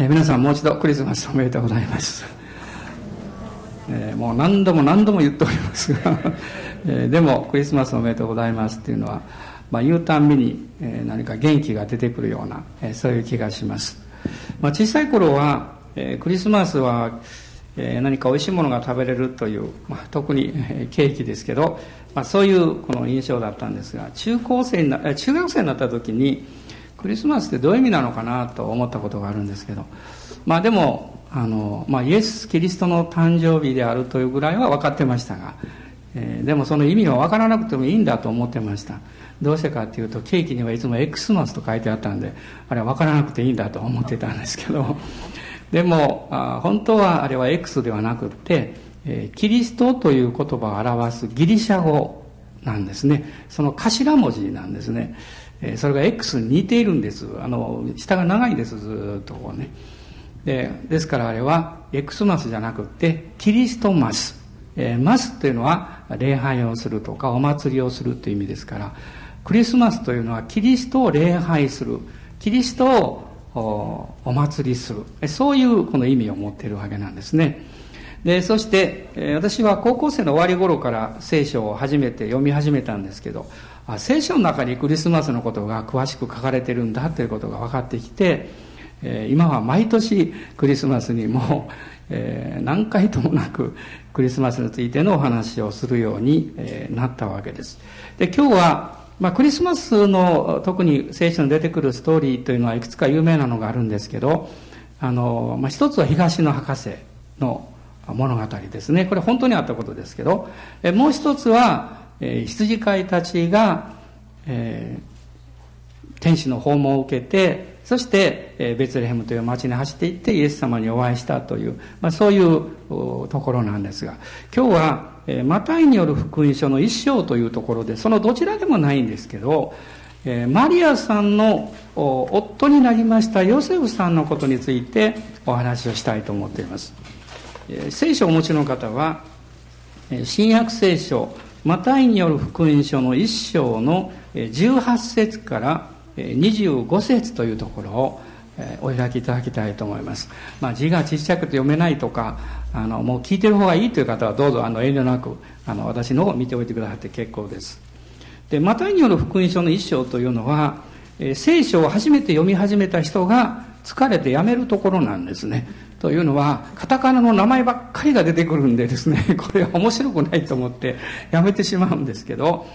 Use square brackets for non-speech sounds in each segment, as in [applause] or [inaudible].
えー、皆さんもう一度クリスマスおめでとうございます、[laughs] えー、もう何度も何度も言っておりますが、[laughs] えー、でもクリスマスおめでとうございますっていうのは、まあ、言うたんびに、えー、何か元気が出てくるような、えー、そういう気がします、まあ、小さい頃は、えー、クリスマスは、え、何かおいしいものが食べれるという、まあ、特に、え、ケーキですけど、まあ、そういうこの印象だったんですが中高生にな中学生になった時にクリスマスってどういう意味なのかなと思ったことがあるんですけど。まあでもあの、まあ、イエス・キリストの誕生日であるというぐらいは分かってましたが、えー、でもその意味は分からなくてもいいんだと思ってました。どうしてかっていうとケーキにはいつも X マスと書いてあったんであれは分からなくていいんだと思ってたんですけど。でもあ本当はあれは X ではなくって、えー、キリストという言葉を表すギリシャ語なんですね。その頭文字なんですね。えそれが X に似ているんです。あの下が長いですずっとこうね。でですからあれは X マスじゃなくてキリストマス、えー、マスというのは礼拝をするとかお祭りをするという意味ですからクリスマスというのはキリストを礼拝する。キリストをお祭りする。そういうこの意味を持っているわけなんですね。でそして私は高校生の終わり頃から聖書を初めて読み始めたんですけどあ聖書の中にクリスマスのことが詳しく書かれてるんだということが分かってきて、えー、今は毎年クリスマスにも、えー、何回ともなくクリスマスについてのお話をするように、えー、なったわけです。で今日は、まあ、クリスマスの特に聖書に出てくるストーリーというのはいくつか有名なのがあるんですけどあの、まあ、一つは東野博士の物語ですねこれ本当にあったことですけどもう一つはえ、羊飼いたちが、えー、天使の訪問を受けてそして、え、ベツレヘムという町に走っていってイエス様にお会いしたという、まあ、そういうところなんですが今日は、えー、マタイによる福音書の一章というところでそのどちらでもないんですけど、え、マリアさんの夫になりましたヨセフさんのことについてお話をしたいと思っています、え、聖書をお持ちの方は新約聖書マタイによる福音書の1章の18節から25節というところをお開きいただきたいと思います、まあ、字がちっちゃくて読めないとかあのもう聞いてる方がいいという方はどうぞあの遠慮なくあの私の方を見ておいてくださって結構です。でマタイによる福音書の1章というのは聖書を初めて読み始めた人が疲れてやめるところなんですね。というのはカタカナの名前ばっかりが出てくるんでですね [laughs] これは面白くないと思ってやめてしまうんですけど、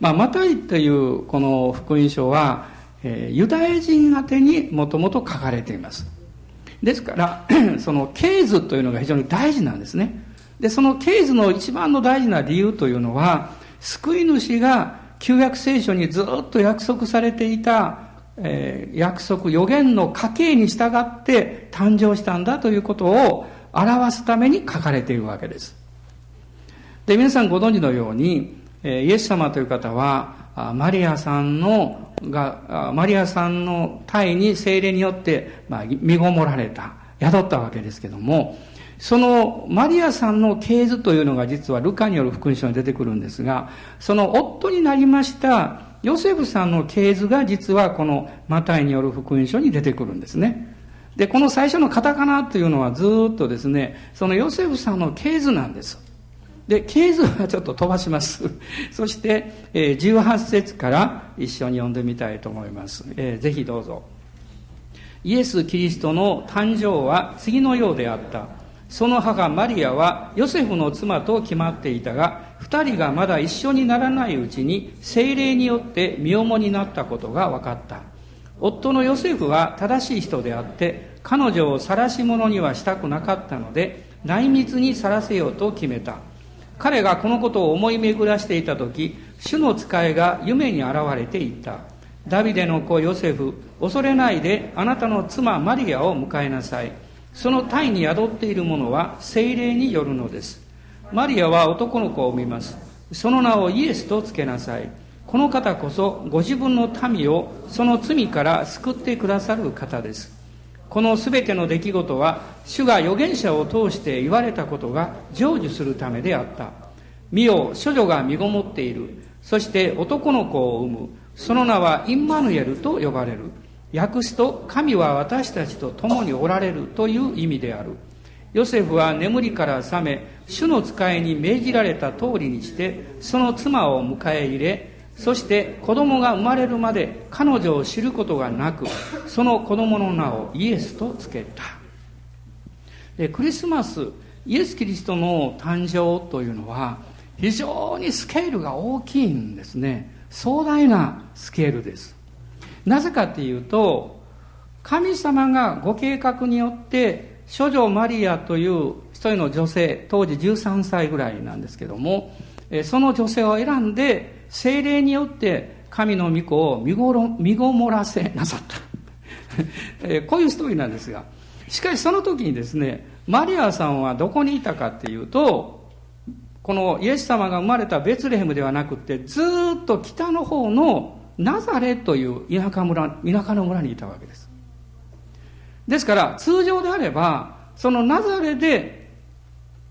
まあ、マタイというこの福音書は、えー、ユダヤ人宛てにもともと書かれています。ですから [clears throat] その経図というのが非常に大事なんですね。でその経図の一番の大事な理由というのは救い主が旧約聖書にずっと約束されていたえー、約束予言の家系に従って誕生したんだということを表すために書かれているわけです。で皆さんご存知のように、えー、イエス様という方はマリアさんのがマリアさんの体に精霊によって、まあ、身ごもられた宿ったわけですけどもそのマリアさんの系図というのが実はルカによる福音書に出てくるんですがその夫になりましたヨセフさんの系図が実はこのマタイによる福音書に出てくるんですね。で、この最初のカタカナというのはずっとですね、そのヨセフさんの系図なんです。で、系図はちょっと飛ばします。[laughs] そして、えー、18節から一緒に読んでみたいと思います。えー、ぜひどうぞ。イエス・キリストの誕生は次のようであった。その母マリアはヨセフの妻と決まっていたが、二人がまだ一緒にならないうちに精霊によって身重になったことが分かった。夫のヨセフは正しい人であって彼女を晒し者にはしたくなかったので内密にさらせようと決めた。彼がこのことを思い巡らしていた時主の使いが夢に現れていった。ダビデの子ヨセフ恐れないであなたの妻マリアを迎えなさい。その体に宿っているものは精霊によるのです。マリアは男の子を産みます。その名をイエスとつけなさい。この方こそご自分の民をその罪から救ってくださる方です。この全ての出来事は主が預言者を通して言われたことが成就するためであった。見よ処女が身ごもっている。そして男の子を産む。その名はインマヌエルと呼ばれる。訳すと神は私たちと共におられるという意味である。ヨセフは眠りから覚め主の使いに命じられた通りにしてその妻を迎え入れそして子供が生まれるまで彼女を知ることがなくその子供の名をイエスとつけた。でクリスマスイエス・キリストの誕生というのは非常にスケールが大きいんですね。壮大なスケールです。なぜかっていうと神様がご計画によって処女マリアという一人の女性当時13歳ぐらいなんですけどもその女性を選んで精霊によって神の御子を見ごろ見ごもらせなさった。[laughs] こういうストーリーなんですがしかしその時にですねマリアさんはどこにいたかっていうとこのイエス様が生まれたベツレヘムではなくてずっと北の方のナザレという田舎村田舎の村にいたわけです。ですから通常であればそのナザレで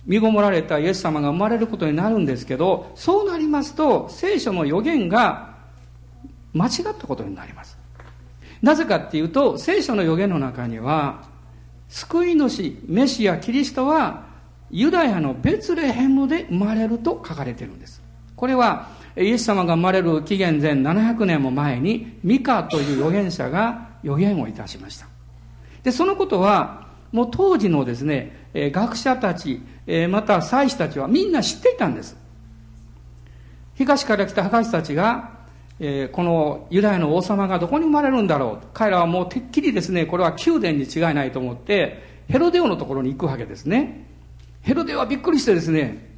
身ごもられたイエス様が生まれることになるんですけどそうなりますと聖書の予言が間違ったことになります。なぜかっていうと聖書の予言の中には救い主メシアキリストはユダヤのベツレヘムで生まれると書かれているんです。これはイエス様が生まれる紀元前700年も前にミカという預言者が予言をいたしました。でそのことはもう当時のですね学者たちまた祭司たちはみんな知っていたんです。東から来た博士たちがこのユダヤの王様がどこに生まれるんだろう彼らはもうてっきりですねこれは宮殿に違いないと思ってヘロデオのところに行くわけですね。ヘロデオはびっくりしてですね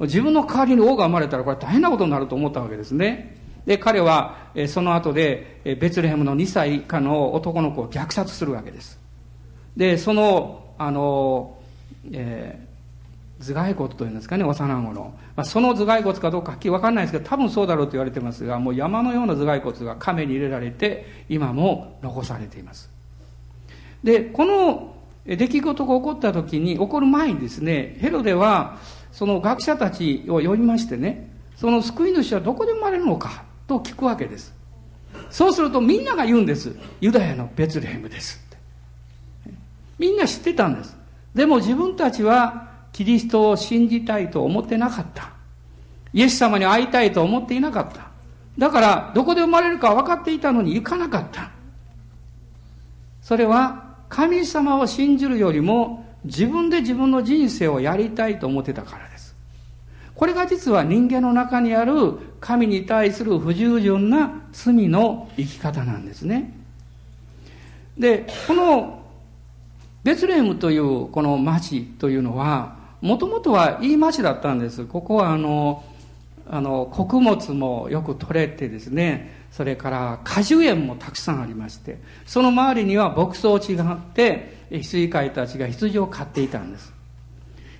自分の代わりに王が生まれたらこれ大変なことになると思ったわけですね。で、彼は、その後で、ベツレヘムの2歳以下の男の子を虐殺するわけです。で、その、あの、えー、頭蓋骨というんですかね、幼子の。まあ、その頭蓋骨かどうかはっきりわかんないですけど、多分そうだろうと言われてますが、もう山のような頭蓋骨が亀に入れられて、今も残されています。で、この出来事が起こった時に、起こる前にですね、ヘロデは、その学者たちを呼びましてね、その救い主はどこで生まれるのかと聞くわけです。そうするとみんなが言うんです。ユダヤのベツレヘムですって。みんな知ってたんです。でも自分たちはキリストを信じたいと思ってなかった。イエス様に会いたいと思っていなかった。だからどこで生まれるか分かっていたのに行かなかった。それは神様を信じるよりも自分で自分の人生をやりたいと思ってたからです。これが実は人間の中にある神に対する不従順な罪の生き方なんですね。で、このベツレヘムというこの町というのは、もともとはいい町だったんです。ここはあの、あの、穀物もよく取れてですね、それから果樹園もたくさんありまして、その周りには牧草地があって、羊飼いたちが羊を飼っていたんです。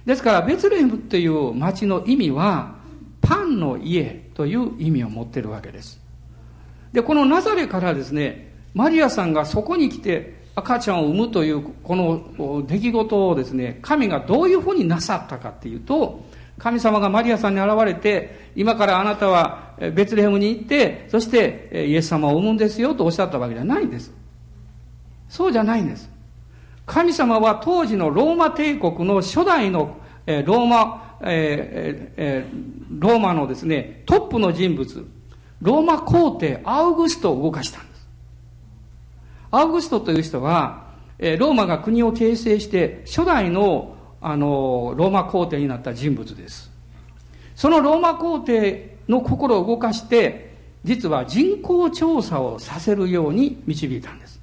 ですから、ベツレヘムという町の意味は、パンの家という意味を持っているわけです。で、このナザレからですね、マリアさんがそこに来て赤ちゃんを産むというこの出来事をですね、神がどういうふうになさったかっていうと、神様がマリアさんに現れて、今からあなたはベツレヘムに行って、そしてイエス様を産むんですよとおっしゃったわけじゃないんです。そうじゃないんです。神様は当時のローマ帝国の初代の、えローマ、ええローマのですね、トップの人物、ローマ皇帝アウグストを動かしたんです。アウグストという人は、えローマが国を形成して初代のあのローマ皇帝になった人物です。そのローマ皇帝の心を動かして、実は人口調査をさせるように導いたんです。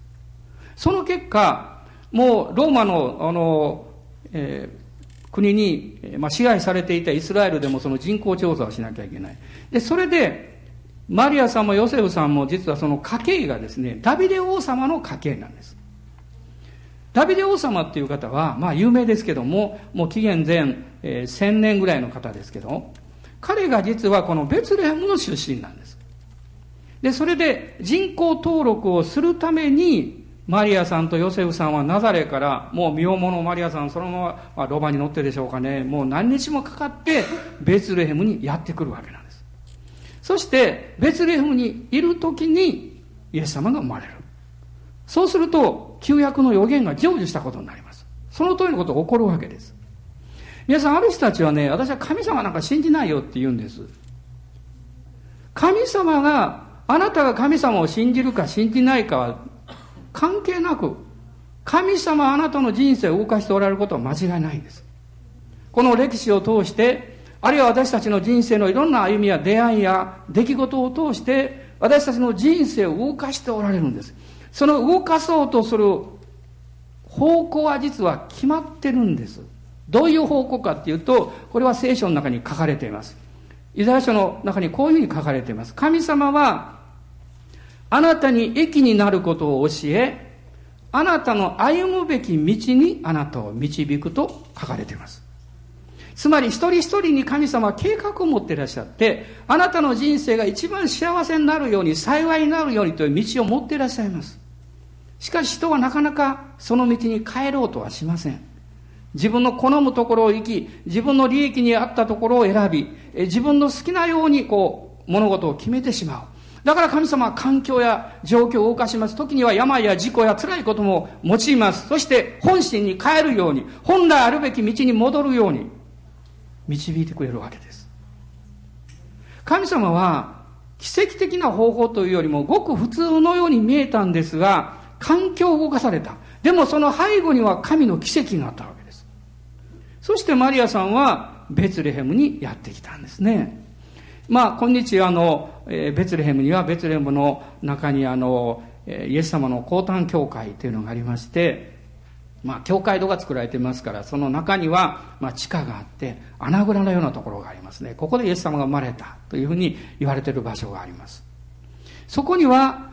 その結果、もうローマのあの、えー、国に、まあ、支配されていたイスラエルでもその人口調査をしなきゃいけない。で、それで、マリアさんもヨセフさんも実はその家系がですね、ダビデ王様の家系なんです。ダビデ王様っていう方は、まあ有名ですけども、もう紀元前、えー、千年ぐらいの方ですけど、彼が実はこのベツレヘムの出身なんです。で、それで人口登録をするために、マリアさんとヨセフさんはナザレからもう身重のマリアさんそのまま、まあ、ロバに乗ってでしょうかねもう何日もかかってベツレヘムにやってくるわけなんですそしてベツレヘムにいる時にイエス様が生まれるそうすると、旧約の予言が成就したことになります。その通りのことが起こるわけです。皆さん、ある人たちはね、私は神様なんか信じないよって言うんです。神様が、あなたが神様を信じるか信じないかは関係なく、神様あなたの人生を動かしておられることは間違いないんです。この歴史を通して、あるいは私たちの人生のいろんな歩みや出会いや出来事を通して、私たちの人生を動かしておられるんです。その動かそうとする方向は実は決まってるんです。どういう方向かっていうと、これは聖書の中に書かれています。イザヤ書の中にこういうふうに書かれています。神様は、あなたに益になることを教え、あなたの歩むべき道にあなたを導くと書かれています。つまり一人一人に神様は計画を持っていらっしゃって、あなたの人生が一番幸せになるように、幸いになるようにという道を持っていらっしゃいます。しかし人はなかなかその道に帰ろうとはしません。自分の好むところを行き、自分の利益に合ったところを選び、自分の好きなようにこう、物事を決めてしまう。だから神様は環境や状況を動かします。時には病や事故や辛いことも用います。そして本心に帰るように、本来あるべき道に戻るように、導いてくれるわけです。神様は奇跡的な方法というよりもごく普通のように見えたんですが、環境を動かされた。でもその背後には神の奇跡があったわけです。そしてマリアさんはベツレヘムにやってきたんですね。まあ、今日あの、えー、ベツレヘムにはベツレヘムの中にあの、え、イエス様の降誕教会というのがありまして、まあ、教会堂が作られていますから、その中には、まあ、地下があって、穴蔵のようなところがありますね。ここでイエス様が生まれたというふうに言われている場所があります。そこには、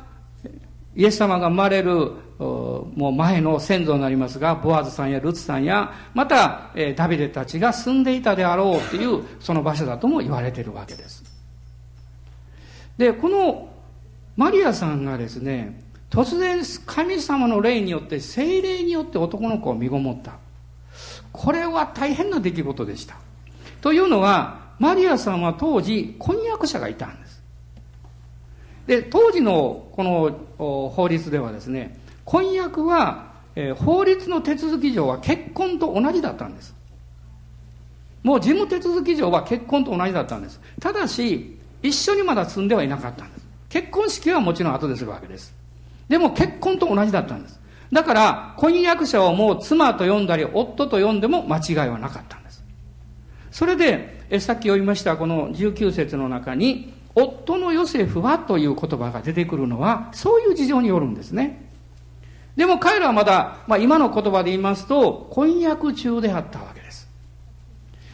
イエス様が生まれるもう前の先祖になりますがボアズさんやルツさんやまた、えダビデたちが住んでいたであろうというその場所だとも言われているわけです。でこのマリアさんがですね突然神様の霊によって精霊によって男の子を身ごもった。これは大変な出来事でした。というのはマリアさんは当時婚約者がいたんです。で、当時のこの法律ではですね、婚約は、えー、法律の手続き上は結婚と同じだったんです。もう事務手続き上は結婚と同じだったんです。ただし、一緒にまだ住んではいなかったんです。結婚式はもちろん後でするわけです。でも結婚と同じだったんです。だから、婚約者をもう妻と呼んだり、夫と呼んでも間違いはなかったんです。それで、えさっき読みましたこの19節の中に、夫のヨセフはという言葉が出てくるのは、そういう事情によるんですね。でも彼らはまだ、まあ、今の言葉で言いますと、婚約中であったわけです。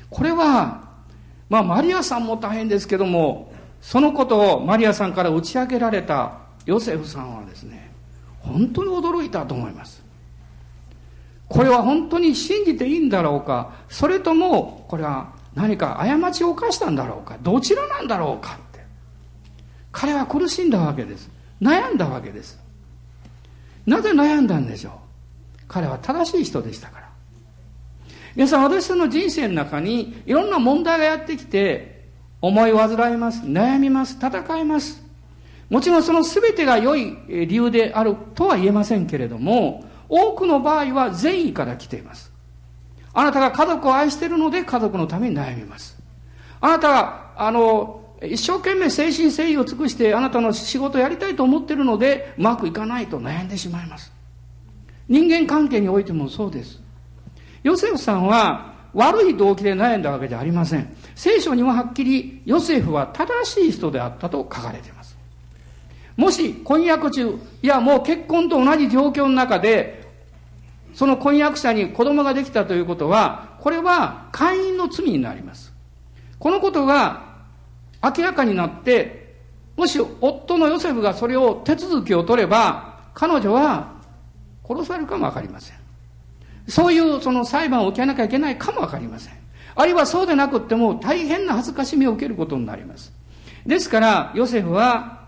これは、まあ、マリアさんも大変ですけども、そのことをマリアさんから打ち明けられたヨセフさんはですね、本当に驚いたと思います。これは本当に信じていいんだろうか、それとも、これは何か過ちを犯したんだろうか、どちらなんだろうか。彼は苦しんだわけです。悩んだわけです。なぜ悩んだんでしょう？彼は正しい人でしたから。皆さん、私の人生の中にいろんな問題がやってきて、思い煩います、悩みます、戦います。もちろんその全てが良い理由であるとは言えませんけれども、多くの場合は善意から来ています。あなたが家族を愛しているので家族のために悩みます。あなたが、あの、一生懸命精神誠意を尽くしてあなたの仕事をやりたいと思っているのでうまくいかないと悩んでしまいます。人間関係においてもそうです。ヨセフさんは悪い動機で悩んだわけじゃありません。聖書にははっきりヨセフは正しい人であったと書かれています。もし婚約中いやもう結婚と同じ状況の中でその婚約者に子供ができたということはこれは会員の罪になります。このことが明らかになって、もし夫のヨセフがそれを手続きを取れば、彼女は殺されるかもわかりません。そういうその裁判を受けなきゃいけないかもわかりません。あるいはそうでなくっても大変な恥ずかしみを受けることになります。ですから、ヨセフは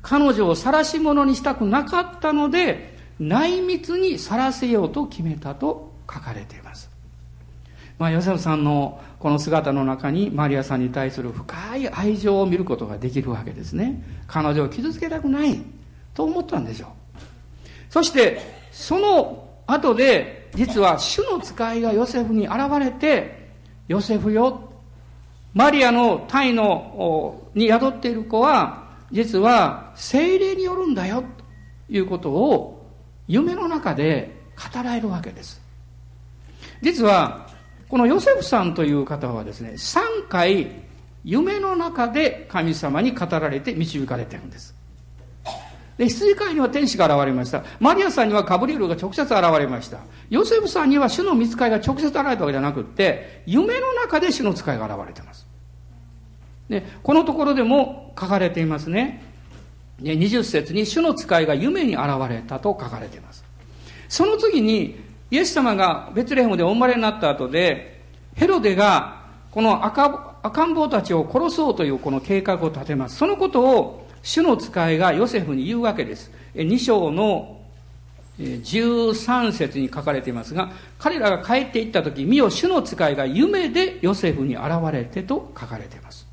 彼女を晒し者にしたくなかったので、内密に晒せようと決めたと書かれています。まあ、ヨセフさんのこの姿の中にマリアさんに対する深い愛情を見ることができるわけですね。彼女を傷つけたくないと思ったんでしょう。そしてその後で実は主の使いがヨセフに現れてヨセフよマリアの体のに宿っている子は実は精霊によるんだよということを夢の中で語られるわけです。実はこのヨセフさんという方はですね3回夢の中で神様に語られて導かれてるんです。で羊飼いには天使が現れました。マリアさんにはカブリエルが直接現れました。ヨセフさんには主の見つかいが直接現れたわけじゃなくって夢の中で主の使いが現れてます。でこのところでも書かれていますね。20節に主の使いが夢に現れたと書かれています。その次にイエス様がベツレヘムでお生まれになった後でヘロデがこの赤赤ん坊たちを殺そうというこの計画を立てますそのことを主の使いがヨセフに言うわけです2章の13節に書かれていますが彼らが帰っていった時見よ主の使いが夢でヨセフに現れてと書かれています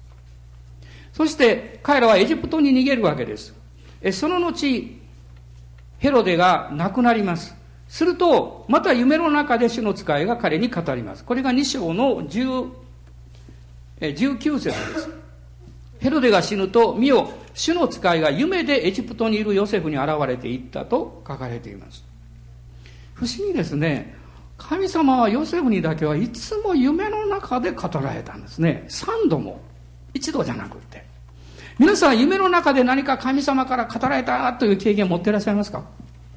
そして彼らはエジプトに逃げるわけです。その後、ヘロデが亡くなります。すると、また夢の中で主の使いが彼に語ります。これが2章の10 19節です。ヘロデが死ぬと、見よ、主の使いが夢でエジプトにいるヨセフに現れていったと書かれています。不思議ですね。神様はヨセフにだけはいつも夢の中で語られたんですね。3度も。一度じゃなくて。皆さん夢の中で何か神様から語られたという経験を持っていらっしゃいますか？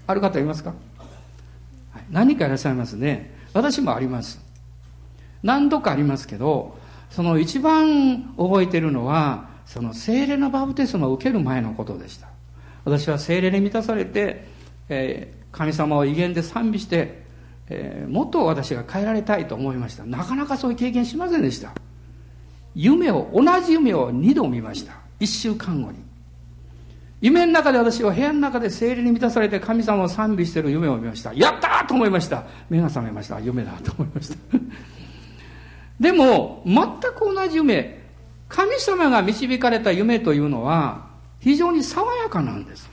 ある方いますか、何かいらっしゃいますね。私もあります。何度かありますけどその一番覚えてるのはその精霊のバプテスマを受ける前のことでした。私は精霊に満たされて、えー、神様を威厳で賛美して、えー、もっと私が変えられたいと思いました。なかなかそういう経験しませんでした。夢を同じ夢を2度見ました。一週間後に。夢の中で私は部屋の中で精霊に満たされて神様を賛美している夢を見ました。やったと思いました。目が覚めました。夢だと思いました。[laughs] でも、全く同じ夢。神様が導かれた夢というのは、非常に爽やかなんです。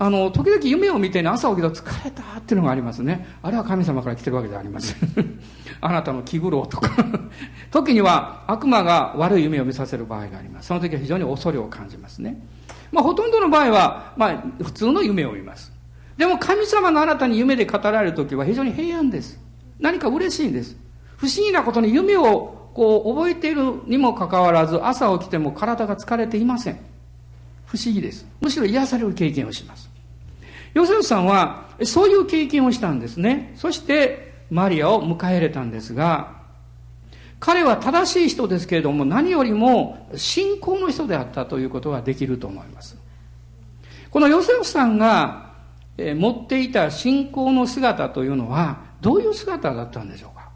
あの、時々夢を見てね、朝起きたら疲れたっていうのがありますね。あれは神様から来てるわけではありません。[laughs] あなたの気苦労とか [laughs] 時には悪魔が悪い夢を見させる場合があります。その時は非常に恐れを感じますね。まあ、ほとんどの場合は、まあ、普通の夢を見ます。でも神様があなたに夢で語られる時は非常に平安です。何か嬉しいんです。不思議なことに夢をこう覚えているにもかかわらず朝起きても体が疲れていません。不思議です。むしろ癒される経験をします。ヨセフさんはそういう経験をしたんですね。そしてマリアを迎え入れたんですが、彼は正しい人ですけれども何よりも信仰の人であったということができると思います。このヨセフさんが持っていた信仰の姿というのはどういう姿だったんでしょうか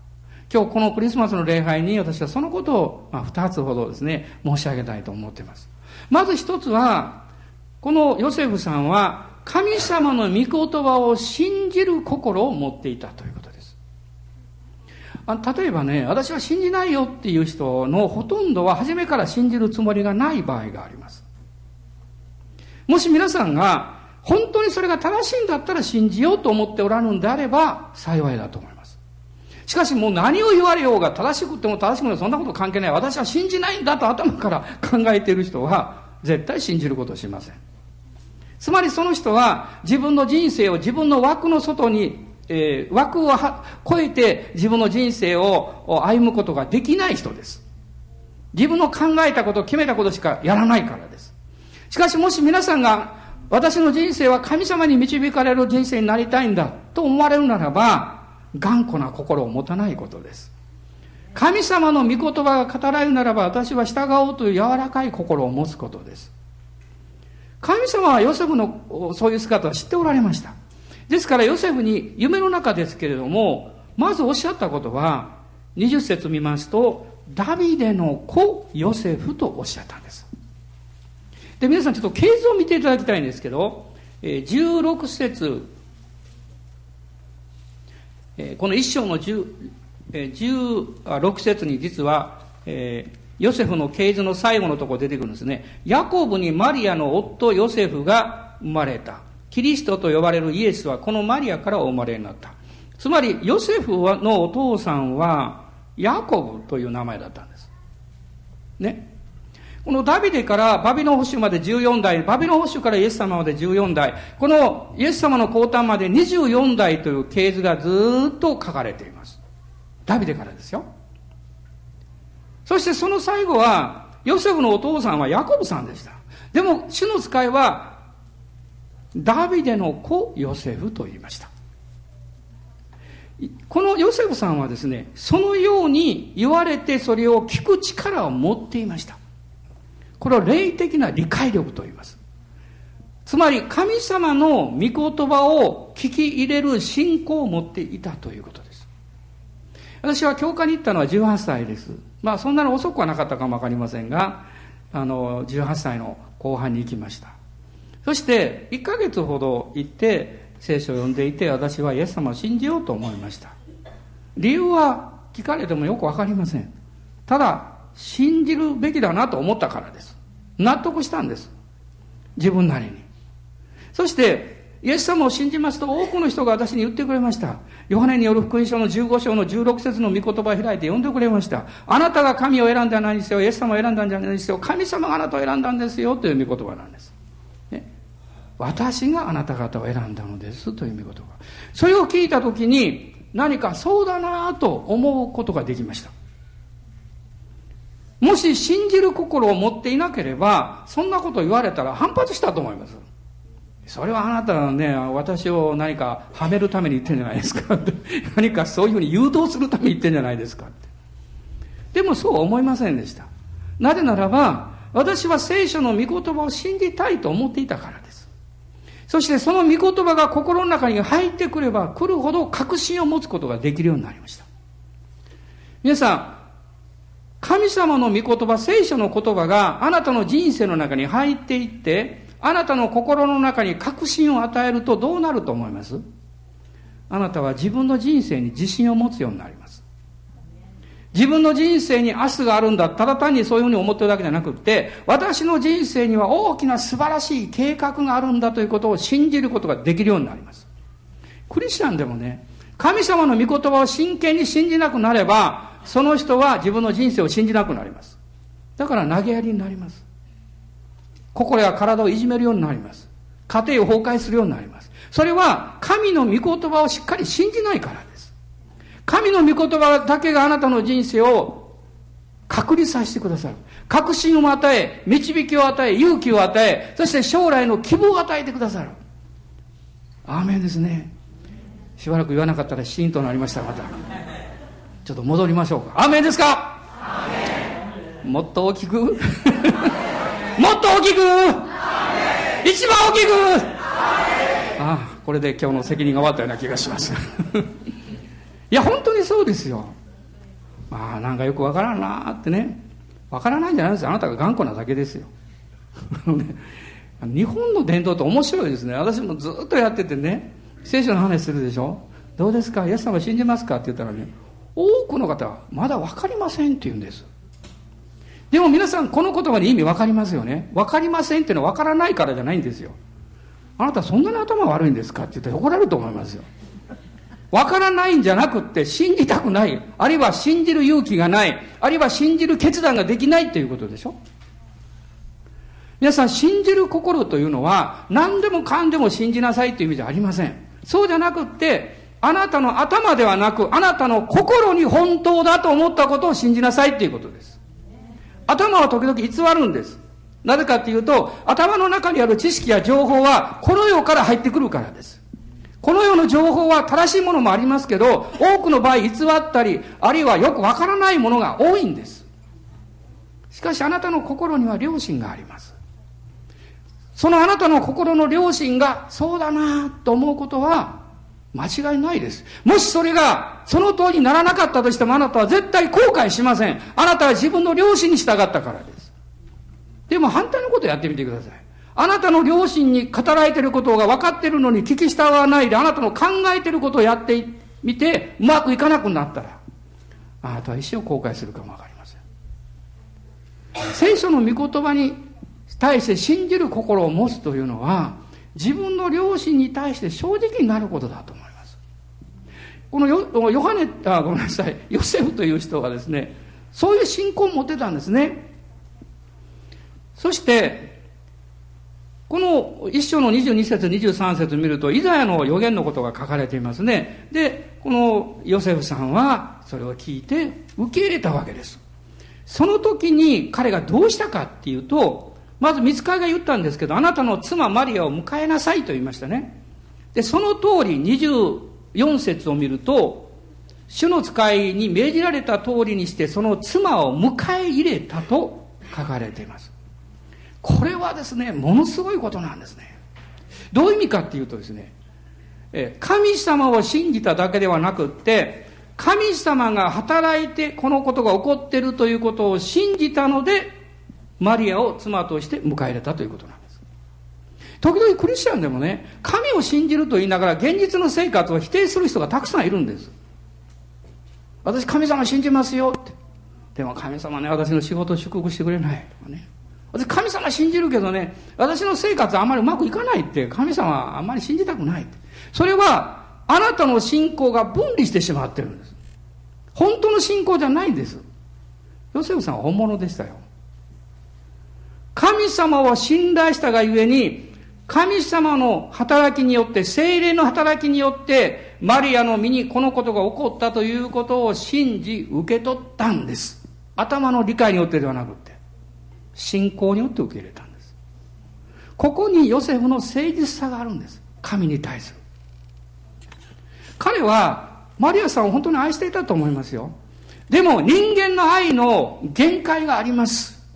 今日このクリスマスの礼拝に私はそのことを、まあ、2つほどですね申し上げたいと思っています。まず一つはこのヨセフさんは神様の御言葉を信じる心を持っていたということ例えばね、私は信じないよっていう人のほとんどは初めから信じるつもりがない場合があります。もし皆さんが本当にそれが正しいんだったら信じようと思っておられるんであれば幸いだと思います。しかしもう何を言われようが正しくても正しくてもそんなこと関係ない。私は信じないんだと頭から考えている人は絶対信じることをしません。つまりその人は自分の人生を自分の枠の外にえー、枠を超えて自分の人生を歩むことができない人です。自分の考えたこと、決めたことしかやらないからです。しかしもし皆さんが私の人生は神様に導かれる人生になりたいんだと思われるならば、頑固な心を持たないことです。神様の御言葉が語られるならば私は従おうという柔らかい心を持つことです。神様はヨセフのそういう姿を知っておられました。ですからヨセフに夢の中ですけれども、まずおっしゃったことは、20節見ますと、ダビデの子ヨセフとおっしゃったんです。で、皆さんちょっと経図を見ていただきたいんですけど、16節この一章の16節に実は、ヨセフの経図の最後のところ出てくるんですね。ヤコブにマリアの夫ヨセフが生まれた。キリストと呼ばれるイエスはこのマリアからお生まれになった。つまり、ヨセフのお父さんは、ヤコブという名前だったんです。ね。このダビデからバビロン保守まで14代、バビロン保守からイエス様まで14代、このイエス様の降誕まで24代という系図がずっと書かれています。ダビデからですよ。そしてその最後は、ヨセフのお父さんはヤコブさんでした。でも、主の使いは、ダビデの子ヨセフと言いました。このヨセフさんはですね、そのように言われてそれを聞く力を持っていました。これは霊的な理解力と言います。つまり神様の御言葉を聞き入れる信仰を持っていたということです。私は教会に行ったのは18歳です。まあそんなに遅くはなかったかもわかりませんが、あの、18歳の後半に行きました。そして1ヶ月ほど行って聖書を読んでいて私はイエス様を信じようと思いました。理由は聞かれてもよくわかりません。ただ信じるべきだなと思ったからです。納得したんです。自分なりに。そして、イエス様を信じますと多くの人が私に言ってくれました。ヨハネによる福音書の15章の16節の御言葉を開いて読んでくれました。あなたが神を選んだないですよ。イエス様を選んだんじゃないですよ。神様があなたを選んだんですよ。という御言葉なんです。私があなた方を選んだのですという御言葉。それを聞いたときに何かそうだなと思うことができました。もし信じる心を持っていなければ、そんなこと言われたら反発したと思います。それはあなたはね、私を何かはめるために言ってんじゃないですか。[laughs] 何かそういうふうに誘導するために言ってんじゃないですかって。でもそう思いませんでした。なぜならば、私は聖書の御言葉を信じたいと思っていたからです。そしてその御言葉が心の中に入ってくれば来るほど確信を持つことができるようになりました。皆さん、神様の御言葉、聖書の言葉があなたの人生の中に入っていって、あなたの心の中に確信を与えるとどうなると思います？あなたは自分の人生に自信を持つようになります。自分の人生に明日があるんだ。ただ単にそういうふうに思ってるだけじゃなくって、私の人生には大きな素晴らしい計画があるんだということを信じることができるようになります。クリスチャンでもね、神様の御言葉を真剣に信じなくなれば、その人は自分の人生を信じなくなります。だから投げやりになります。心や体をいじめるようになります。家庭を崩壊するようになります。それは神の御言葉をしっかり信じないから。神の御言葉だけがあなたの人生を確立させてくださる。確信を与え、導きを与え、勇気を与え、そして将来の希望を与えてくださる。アーメンですね。しばらく言わなかったらシーンとなりました、また。ちょっと戻りましょうか。アメンですか？もっと大きく？もっと大きく？一番大きく？ああ、これで今日の責任が終わったような気がします。いや、本当にそうですよ。まあ、なんかよくわからんなってね。わからないんじゃないですよ。あなたが頑固なだけですよ。[laughs] 日本の伝統って面白いですね。私もずっとやっててね、聖書の話するでしょどうですか？イエス様信じますか？って言ったらね、多くの方はまだ分かりませんって言うんです。でも皆さんこの言葉に意味分かりますよね。分かりませんっていうのは分からないからじゃないんですよ。あなたそんなに頭悪いんですか？って言って怒られると思いますよ。分からないんじゃなくって信じたくない。あるいは信じる勇気がない。あるいは信じる決断ができないということでしょ。皆さん信じる心というのは何でもかんでも信じなさいという意味じゃありません。そうじゃなくってあなたの頭ではなく、あなたの心に本当だと思ったことを信じなさいっていうことです。頭は時々偽るんです。なぜかっていうと、頭の中にある知識や情報は、この世から入ってくるからです。この世の情報は正しいものもありますけど、多くの場合偽ったり、あるいはよくわからないものが多いんです。しかしあなたの心には良心があります。そのあなたの心の良心がそうだなと思うことは、間違いないです。もしそれがその通りにならなかったとしてもあなたは絶対後悔しません。あなたは自分の良心に従ったからです。でも反対のことをやってみてください。あなたの良心に語られてることが分かっているのに聞き従わないであなたの考えてることをやってみてうまくいかなくなったらあなたは一生後悔するかも分かりません。聖書の御言葉に対して信じる心を持つというのは自分の両親に対して正直になることだと思います。このヨヨハネあごめんなさい。ヨセフという人はですねそういう信仰を持ってたんですね。そしてこの一章の22節23節を見るとイザヤの予言のことが書かれていますね。でこのヨセフさんはそれを聞いて受け入れたわけです。その時に彼がどうしたかっていうとまず見つかりが言ったんですけどあなたの妻マリアを迎えなさいと言いましたね。でその通り24節を見ると主の使いに命じられた通りにしてその妻を迎え入れたと書かれています。これはですねものすごいことなんですね。どういう意味かっていうとですね神様を信じただけではなくって神様が働いてこのことが起こってるということを信じたのでマリアを妻として迎え入れたということなんです。時々クリスチャンでもね神を信じると言いながら現実の生活を否定する人がたくさんいるんです。私神様信じますよって。でも神様ね私の仕事を祝福してくれないとかね。私神様信じるけどね、私の生活あんまりうまくいかないって、神様はあんまり信じたくないって。それは、あなたの信仰が分離してしまってるんです。本当の信仰じゃないんです。ヨセフさんは本物でしたよ。神様を信頼したがゆえに、神様の働きによって、精霊の働きによって、マリアの身にこのことが起こったということを信じ、受け取ったんです。頭の理解によってではなくて。信仰によって受け入れたんです。ここにヨセフの誠実さがあるんです。神に対する。彼はマリアさんを本当に愛していたと思いますよ。でも人間の愛の限界があります。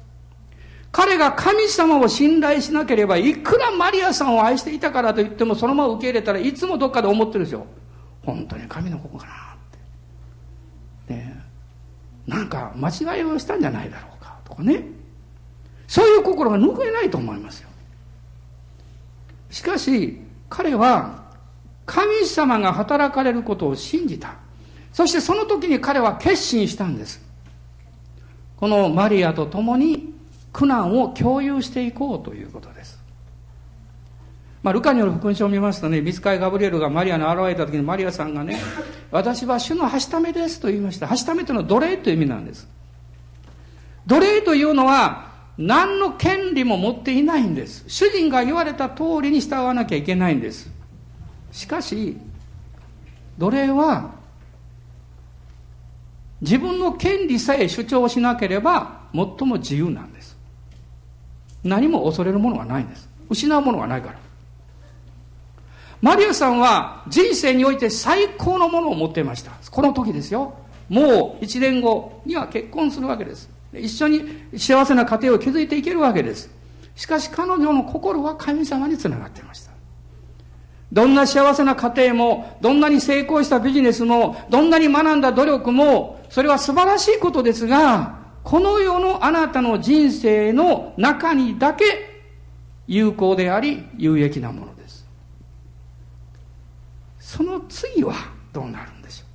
彼が神様を信頼しなければいくらマリアさんを愛していたからといってもそのまま受け入れたらいつもどっかで思ってるんですよ。本当に神の子かなって。ねなんか間違いをしたんじゃないだろうかとかね。そういう心が拭えないと思いますよしかし彼は神様が働かれることを信じたそしてその時に彼は決心したんですこのマリアと共に苦難を共有していこうということですまあ、ルカによる福音書を見ますとね、見つかいガブリエルがマリアに現れた時にマリアさんがね、私は主のはしためですと言いました。はしためというのは奴隷という意味なんです。奴隷というのは、何の権利も持っていないんです。主人が言われた通りに従わなきゃいけないんです。しかし奴隷は自分の権利さえ主張しなければ最も自由なんです。何も恐れるものがないんです。失うものがないから。マリアさんは人生において最高のものを持っていました。この時ですよ。もう1年後には結婚するわけです。一緒に幸せな家庭を築いていけるわけです。しかし彼女の心は神様につながっていました。どんな幸せな家庭もどんなに成功したビジネスもどんなに学んだ努力もそれは素晴らしいことですがこの世のあなたの人生の中にだけ有効であり有益なものです。その次はどうなるんでしょう。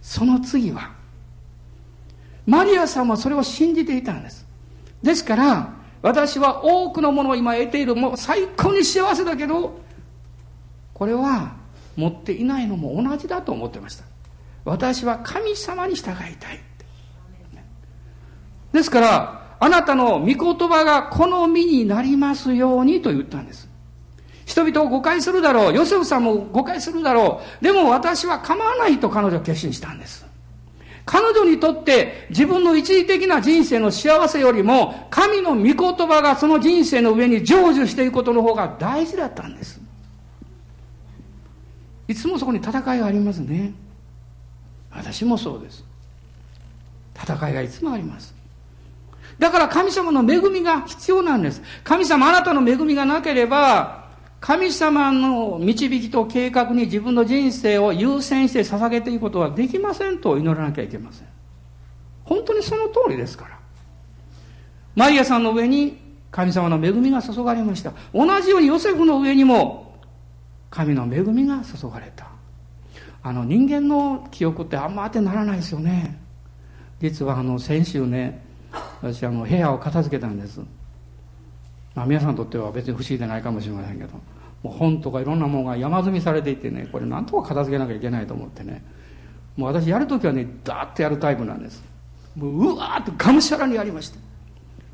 その次はマリアさんはそれを信じていたんです。ですから、私は多くのものを今得ている、もう最高に幸せだけど、これは持っていないのも同じだと思ってました。私は神様に従いたい。ですから、あなたの御言葉がこの身になりますようにと言ったんです。人々を誤解するだろう。ヨセフさんも誤解するだろう。でも私は構わないと彼女は決心したんです。彼女にとって自分の一時的な人生の幸せよりも神の御言葉がその人生の上に成就していくことの方が大事だったんです。いつもそこに戦いがありますね。私もそうです。戦いがいつもあります。だから神様の恵みが必要なんです。神様あなたの恵みがなければ神様の導きと計画に自分の人生を優先して捧げていくことはできませんと祈らなきゃいけません。本当にその通りですから。マリアさんの上に神様の恵みが注がれました。同じようにヨセフの上にも神の恵みが注がれた。あの人間の記憶ってあんま当てならないですよね。実はあの先週ね、私あの部屋を片付けたんです。まあ、皆さんにとっては別に不思議でないかもしれませんけどもう本とかいろんなものが山積みされていてねこれなんとか片付けなきゃいけないと思ってね。もう私やるときはねダーッとやるタイプなんです。もううわーっとがむしゃらにやりました。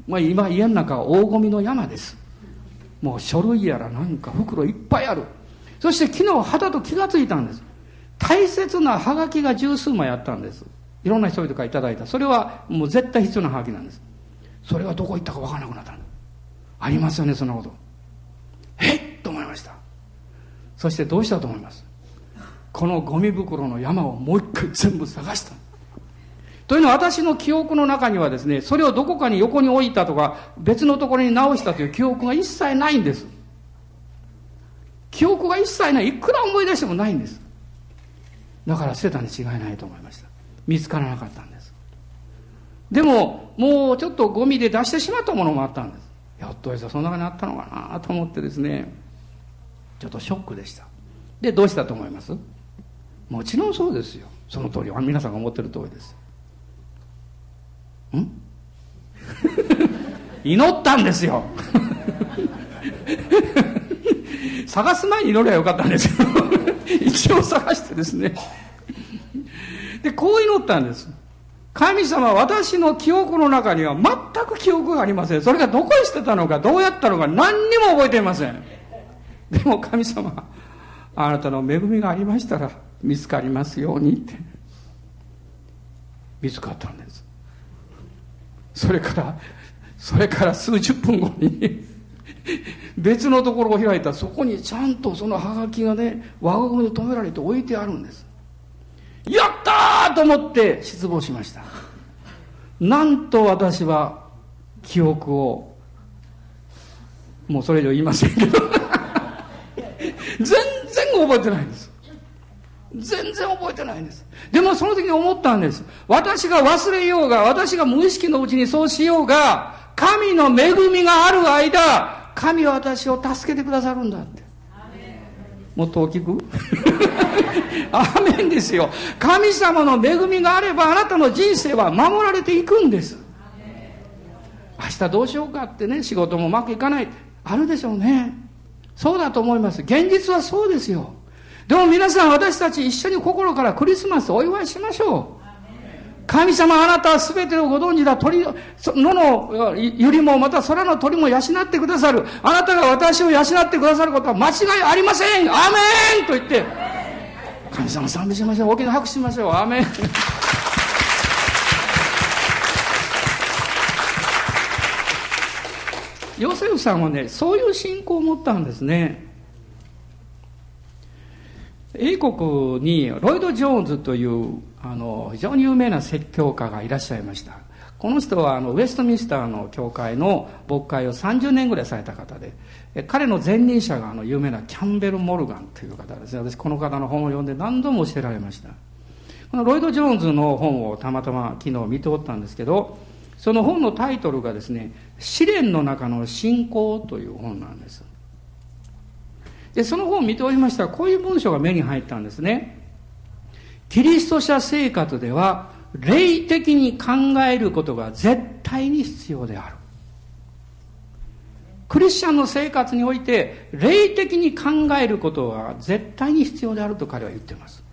まあ、今家の中は大ゴミの山です。もう書類やらなんか袋いっぱいある。そして昨日肌と気がついたんです。大切なハガキが十数枚あったんです。いろんな人々からいただいた。それはもう絶対必要なハガキなんです。それがどこ行ったか分からなくなったありますよねそんなこと。えっと思いました。そしてどうしたと思います。このゴミ袋の山をもう一回全部探した。というのは私の記憶の中にはですねそれをどこかに横に置いたとか別のところに直したという記憶が一切ないんです。記憶が一切ない。いくら思い出してもないんです。だから捨てたに違いないと思いました。見つからなかったんです。でももうちょっとゴミで出してしまったものもあったんです。ひょっとしてそんなにあったのかなと思ってですねちょっとショックでした。でどうしたと思います？もちろんそうですよ。その通り皆さんが思ってる通りです。ん？[laughs] 祈ったんですよ。[laughs] 探す前に祈ればよかったんですよ。[laughs] 一応探してですね。でこう祈ったんです。神様私の記憶の中には全く記憶がありません。それがどこへ捨てたのかどうやったのか何にも覚えていません。でも神様あなたの恵みがありましたら見つかりますようにって。見つかったんです。それからそれから数十分後に別のところを開いた。そこにちゃんとそのハガキがね輪ゴムで止められて置いてあるんです。やったーと思って失望しました。なんと私は記憶をもうそれ以上言いませんけど。全然覚えてないんです。全然覚えてないんです。でもその時に思ったんです。私が忘れようが私が無意識のうちにそうしようが神の恵みがある間神は私を助けてくださるんだって。もっと大きく？[laughs] アーメンですよ。神様の恵みがあればあなたの人生は守られていくんです。明日どうしようかってね仕事もうまくいかない。あるでしょうね。そうだと思います。現実はそうですよ。でも皆さん私たち一緒に心からクリスマスお祝いしましょう。神様あなたは全てをご存知だ。鳥の野のよりもまた空の鳥も養ってくださる。あなたが私を養ってくださることは間違いありません。アーメンと言って。神様賛美しましょう。大きな拍手しましょう。アーメン。ヨセフさんはねそういう信仰を持ったんですね。英国にロイド・ジョーンズというあの非常に有名な説教家がいらっしゃいました。この人はあのウェストミンスターの教会の牧会を30年ぐらいされた方で彼の前任者があの有名なキャンベル・モルガンという方ですね。私この方の本を読んで何度も教えられました。このロイド・ジョーンズの本をたまたま昨日見ておったんですけどその本のタイトルがですね「試練の中の信仰」という本なんです。でその本を見ておりましたらこういう文章が目に入ったんですね。キリスト者生活では霊的に考えることが絶対に必要である。クリスチャンの生活において霊的に考えることは絶対に必要であると彼は言っています。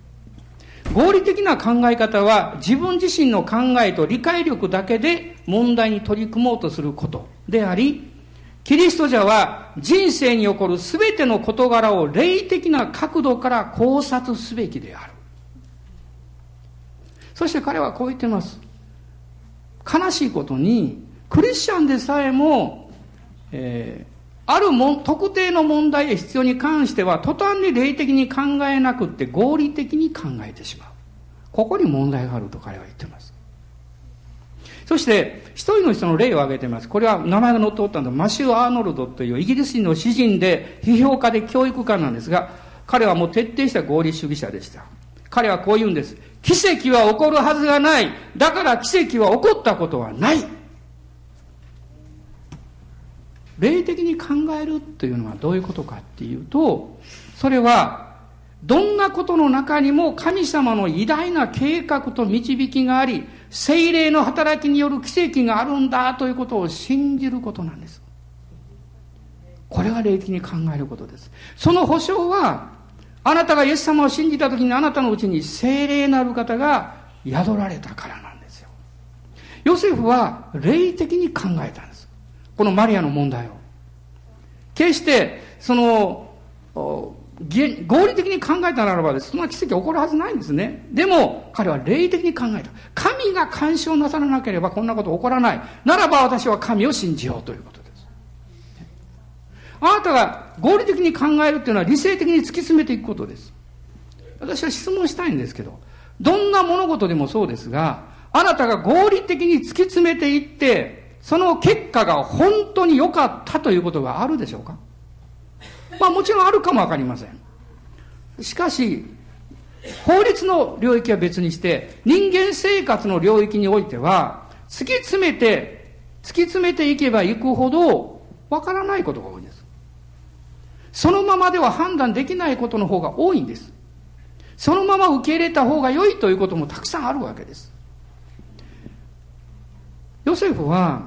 合理的な考え方は自分自身の考えと理解力だけで問題に取り組もうとすることでありキリスト者は人生に起こる全ての事柄を霊的な角度から考察すべきである。そして彼はこう言ってます。悲しいことに、クリスチャンでさえも、えー、あるも特定の問題や必要に関しては、途端に霊的に考えなくって合理的に考えてしまう。ここに問題があると彼は言ってます。そして、一人の人の例を挙げています。これは名前が載っておったのは、マシュー・アーノルドというイギリス人の詩人で、批評家で教育家なんですが、彼はもう徹底した合理主義者でした。彼はこう言うんです。奇跡は起こるはずがない。だから奇跡は起こったことはない。霊的に考えるというのはどういうことかっていうと、それはどんなことの中にも神様の偉大な計画と導きがあり、精霊の働きによる奇跡があるんだということを信じることなんです。これが霊的に考えることです。その保証は、あなたがイエス様を信じた時にあなたのうちに精霊なる方が宿られたからなんですよ。ヨセフは霊的に考えたんです。このマリアの問題を。決して、その、合理的に考えたならばそんな奇跡起こるはずないんですね。でも、彼は霊的に考えた。神が干渉なさらなければこんなこと起こらない。ならば私は神を信じようということです。あなたが合理的に考えるっていうのは理性的に突き詰めていくことです。私は質問したいんですけど、どんな物事でもそうですが、あなたが合理的に突き詰めていって、その結果が本当に良かったということがあるでしょうか？まあもちろんあるかもわかりません。しかし、法律の領域は別にして、人間生活の領域においては、突き詰めて、突き詰めていけばいくほど、わからないことが多いんです。そのままでは判断できないことの方が多いんです。そのまま受け入れた方が良いということもたくさんあるわけです。ヨセフは、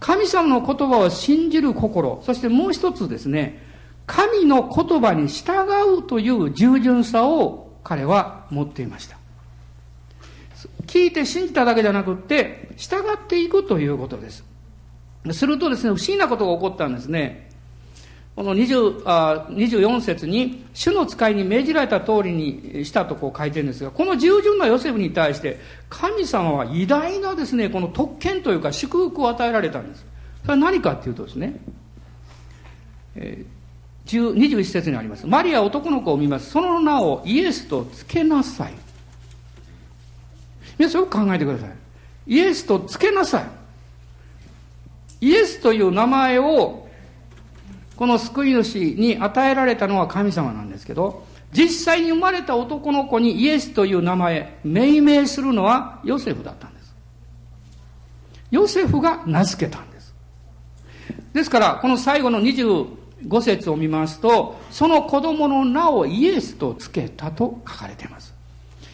神様の言葉を信じる心、そしてもう一つですね、神の言葉に従うという従順さを彼は持っていました。聞いて信じただけじゃなくって、従っていくということです。するとですね、不思議なことが起こったんですね。この20あ24節に、主の使いに命じられた通りにしたとこう書いてるんですが、この従順なヨセフに対して、神様は偉大なですね、この特権というか祝福を与えられたんです。それは何かっていうとですね、えー、21節にあります。マリア男の子を見ます。その名をイエスと付けなさい。皆さんよく考えてください。イエスと付けなさい。イエスという名前をこの救い主に与えられたのは神様なんですけど、実際に生まれた男の子にイエスという名前、命名するのはヨセフだったんです。ヨセフが名付けたんです。ですから、この最後の25節を見ますと、その子供の名をイエスと付けたと書かれています。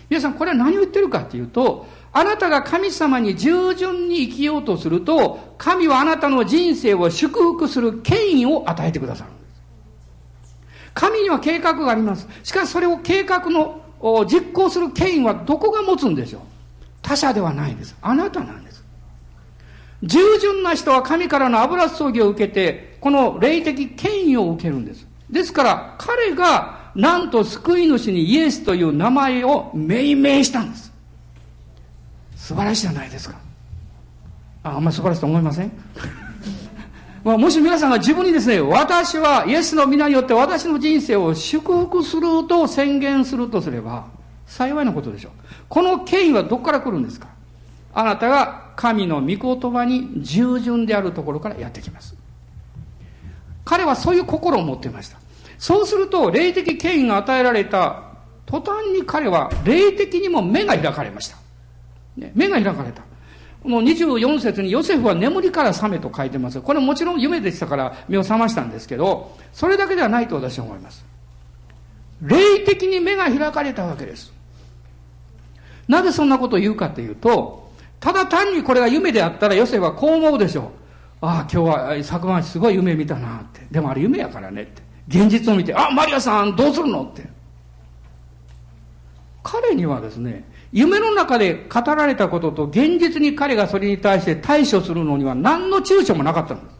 皆さん、これは何を言ってるかっていうと、あなたが神様に従順に生きようとすると、神はあなたの人生を祝福する権威を与えてくださるんです。神には計画があります。しかしそれを計画の実行する権威はどこが持つんでしょう他者ではないです。あなたなんです。従順な人は神からの油注ぎを受けて、この霊的権威を受けるんです。ですから、彼がなんと救い主にイエスという名前を命名したんです。素晴らしいじゃないですかああんまり素晴らしいと思いません？[laughs] まあ、もし皆さんが自分にですね、私はイエスの皆によって私の人生を祝福すると宣言するとすれば、幸いなことでしょう。この権威はどこから来るんですか？あなたが神の御言葉に従順であるところからやってきます。彼はそういう心を持っていました。そうすると、霊的権威が与えられた途端に彼は霊的にも目が開かれました。ね、目が開かれた。この24節にヨセフは眠りから覚めと書いてます。これもちろん夢でしたから目を覚ましたんですけど、それだけではないと私は思います。霊的に目が開かれたわけです。なぜそんなことを言うかというと、ただ単にこれが夢であったらヨセフはこう思うでしょう。ああ、今日は昨晩すごい夢見たなって。でもあれ夢やからねって。現実を見て、あ、マリアさんどうするのって。彼にはですね、夢の中で語られたことと現実に彼がそれに対して対処するのには何の躊躇もなかったんです。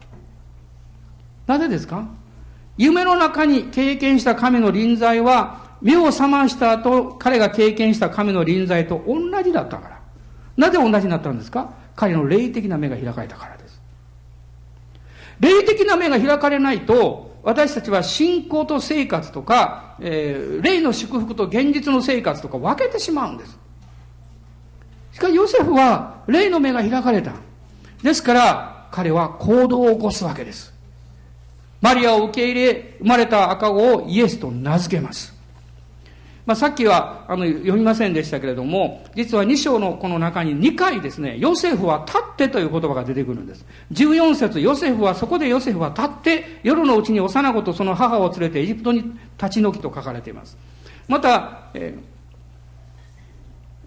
なぜですか？夢の中に経験した神の臨在は目を覚ました後彼が経験した神の臨在と同じだったから。なぜ同じになったんですか？彼の霊的な目が開かれたから。霊的な目が開かれないと私たちは信仰と生活とか、えー、霊の祝福と現実の生活とか分けてしまうんです。しかしヨセフは霊の目が開かれた。ですから、彼は行動を起こすわけです。マリアを受け入れ、生まれた赤子をイエスと名付けます。まあ、さっきはあの読みませんでしたけれども、実は2章のこの中に2回ですね、ヨセフは立ってという言葉が出てくるんです。14節ヨセフは、そこでヨセフは立って、夜のうちに幼子とその母を連れてエジプトに立ち退きと書かれています。また、えー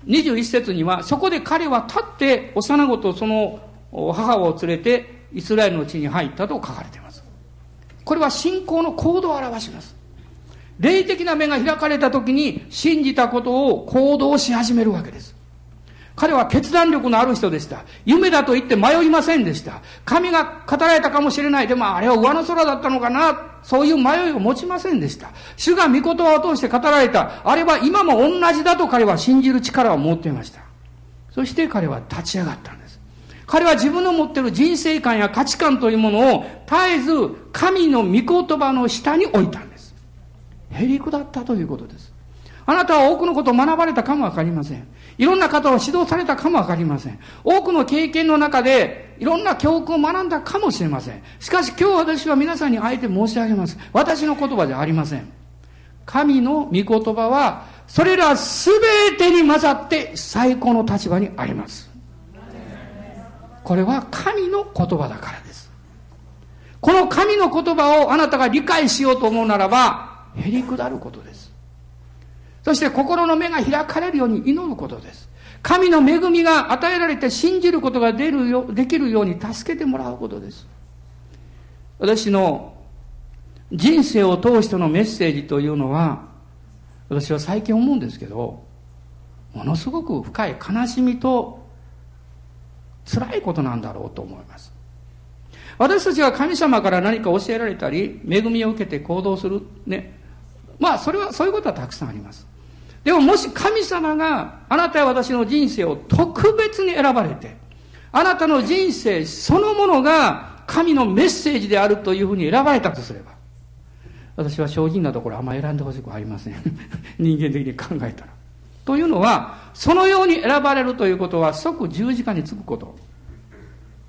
21節には、そこで彼は立って幼子とその母を連れてイスラエルの地に入ったと書かれています。これは信仰の行動を表します。霊的な目が開かれた時に信じたことを行動し始めるわけです。彼は決断力のある人でした。夢だと言って迷いませんでした。神が語られたかもしれない。でもあれは上の空だったのかな。そういう迷いを持ちませんでした。主が御言葉を通して語られた。あれは今も同じだと彼は信じる力を持っていました。そして彼は立ち上がったんです。彼は自分の持っている人生観や価値観というものを絶えず神の御言葉の下に置いたんです。へりくだったということです。あなたは多くのことを学ばれたかもわかりません。いろんな方を指導されたかもわかりません。多くの経験の中で、いろんな教訓を学んだかもしれません。しかし今日私は皆さんにあえて申し上げます。私の言葉じゃありません。神の御言葉は、それらすべてに混ざって最高の立場にあります。これは神の言葉だからです。この神の言葉をあなたが理解しようと思うならば、へりくだることです。そして心の目が開かれるように祈ることです。神の恵みが与えられて信じることが出るよできるように助けてもらうことです。私の人生を通してのメッセージというのは、私は最近思うんですけど、ものすごく深い悲しみと辛いことなんだろうと思います。私たちが神様から何か教えられたり、恵みを受けて行動する。ね。まあ、それは、そういうことはたくさんあります。でももし神様があなたや私の人生を特別に選ばれて、あなたの人生そのものが神のメッセージであるというふうに選ばれたとすれば、私は正直なところあんま選んでほしくありません。[laughs] 人間的に考えたら。というのは、そのように選ばれるということは即十字架につくこと。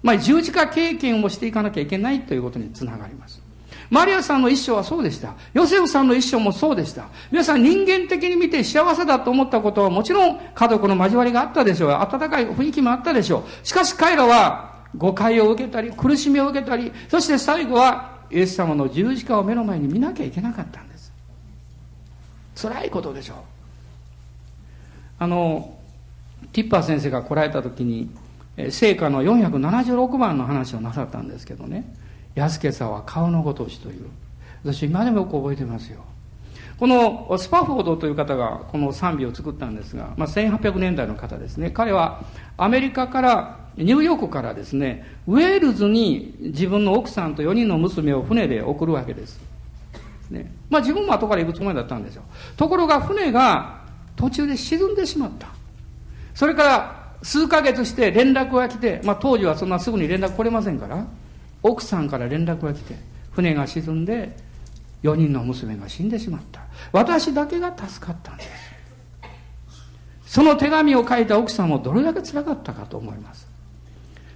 まあ十字架経験をしていかなきゃいけないということにつながります。マリアさんの一生はそうでした。ヨセフさんの一生もそうでした。皆さん人間的に見て幸せだと思ったことはもちろん家族の交わりがあったでしょう。温かい雰囲気もあったでしょう。しかし彼らは誤解を受けたり、苦しみを受けたり、そして最後はイエス様の十字架を目の前に見なきゃいけなかったんです。辛いことでしょう。あの、ティッパー先生が来られた時に、聖歌の476番の話をなさったんですけどね。安家さんは顔のごとしという。私今でもよく覚えてますよ。このスパフォードという方がこの賛美を作ったんですが、まあ、1800年代の方ですね。彼はアメリカから、ニューヨークからですね、ウェールズに自分の奥さんと4人の娘を船で送るわけです。ね。まあ自分も後から行くつもりだったんですよ。ところが船が途中で沈んでしまった。それから数ヶ月して連絡が来て、まあ当時はそんなすぐに連絡来れませんから、奥さんから連絡が来て船が沈んで4人の娘が死んでしまった。私だけが助かったんです。その手紙を書いた奥さんもどれだけ辛かったかと思います。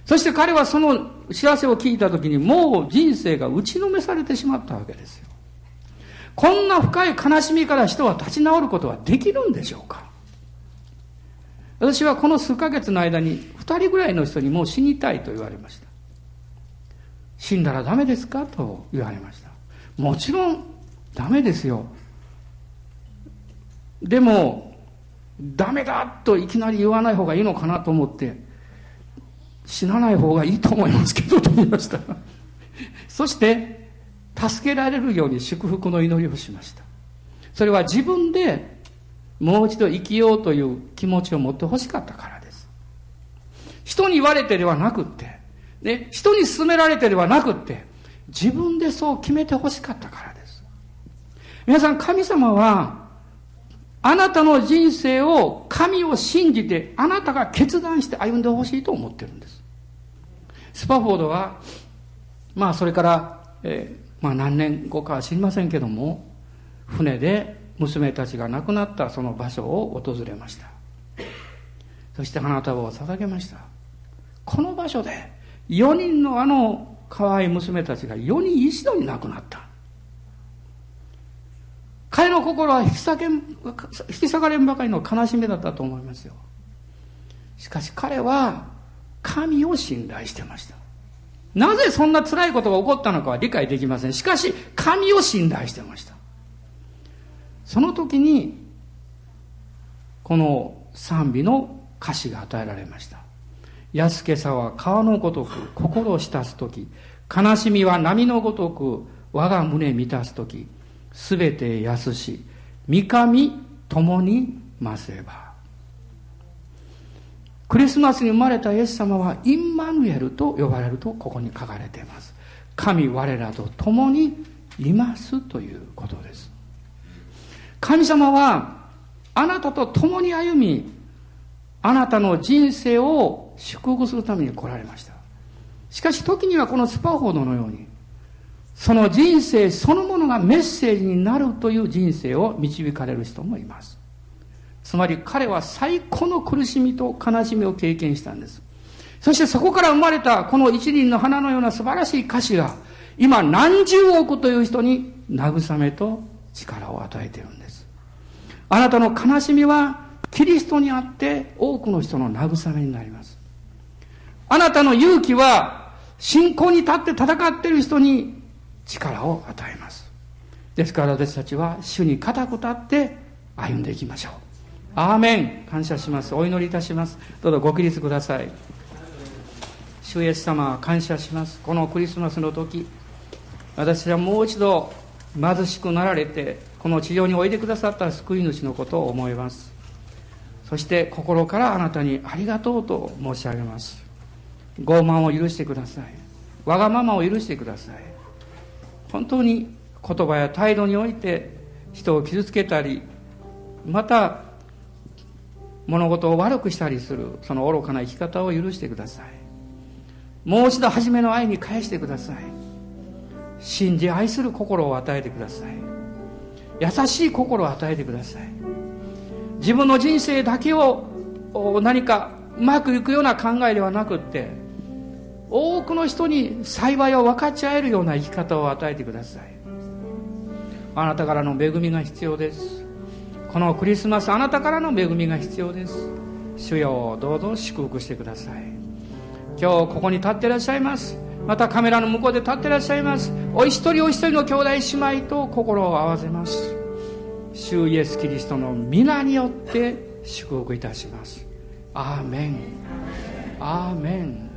そして彼はその知らせを聞いた時にもう人生が打ちのめされてしまったわけですよ。こんな深い悲しみから人は立ち直ることはできるんでしょうか。私はこの数ヶ月の間に2人ぐらいの人にもう死にたいと言われました。死んだらダメですか？と言われました。もちろんダメですよ。でも、ダメだといきなり言わない方がいいのかなと思って、死なない方がいいと思いますけどと言いました。[laughs] そして、助けられるように祝福の祈りをしました。それは自分でもう一度生きようという気持ちを持ってほしかったからです。人に言われてではなくって、ね、人に勧められてではなくって、自分でそう決めてほしかったからです。皆さん、神様は、あなたの人生を神を信じて、あなたが決断して歩んでほしいと思ってるんです。スパフォードは、まあ、それから、えー、まあ、何年後かは知りませんけども、船で娘たちが亡くなったその場所を訪れました。そして花束を捧げました。この場所で、4人のあの可愛い娘たちが4人一度に亡くなった。彼の心は引き裂け引き裂かれんばかりの悲しみだったと思いますよ。しかし彼は神を信頼してました。なぜそんな辛いことが起こったのかは理解できません。しかし神を信頼してました。その時にこの賛美の歌詞が与えられました。安けさは川のごとく心を浸す時悲しみは波のごとく我が胸満たす時すべて安し三上共に増せば。クリスマスに生まれたイエス様はインマヌエルと呼ばれるとここに書かれています。神我らと共にいますということです。神様はあなたと共に歩みあなたの人生を祝福するために来られましたしかし時にはこのスパフォードのようにその人生そのものがメッセージになるという人生を導かれる人もいます。つまり彼は最高の苦しみと悲しみを経験したんです。そしてそこから生まれたこの一輪の花のような素晴らしい歌詞が今何十億という人に慰めと力を与えているんです。あなたの悲しみはキリストにあって多くの人の慰めになります。あなたの勇気は信仰に立って戦っている人に力を与えます。ですから私たちは主に固く立って歩んでいきましょう。アーメン。感謝します。お祈りいたします。どうぞご起立ください。主イエス様感謝します。このクリスマスの時私はもう一度貧しくなられてこの地上においでくださった救い主のことを思います。そして心からあなたにありがとうと申し上げます。傲慢を許してください。わがままを許してください。本当に言葉や態度において人を傷つけたりまた物事を悪くしたりするその愚かな生き方を許してください。もう一度初めの愛に返してください。信じ愛する心を与えてください。優しい心を与えてください。自分の人生だけを何かうまくいくような考えではなくって多くの人に幸いを分かち合えるような生き方を与えてください。あなたからの恵みが必要です。このクリスマスあなたからの恵みが必要です。主よどうぞ祝福してください。今日ここに立っていらっしゃいます。またカメラの向こうで立っていらっしゃいます。お一人お一人の兄弟姉妹と心を合わせます。主イエス・キリストの皆によって祝福いたします。アーメン。アーメン。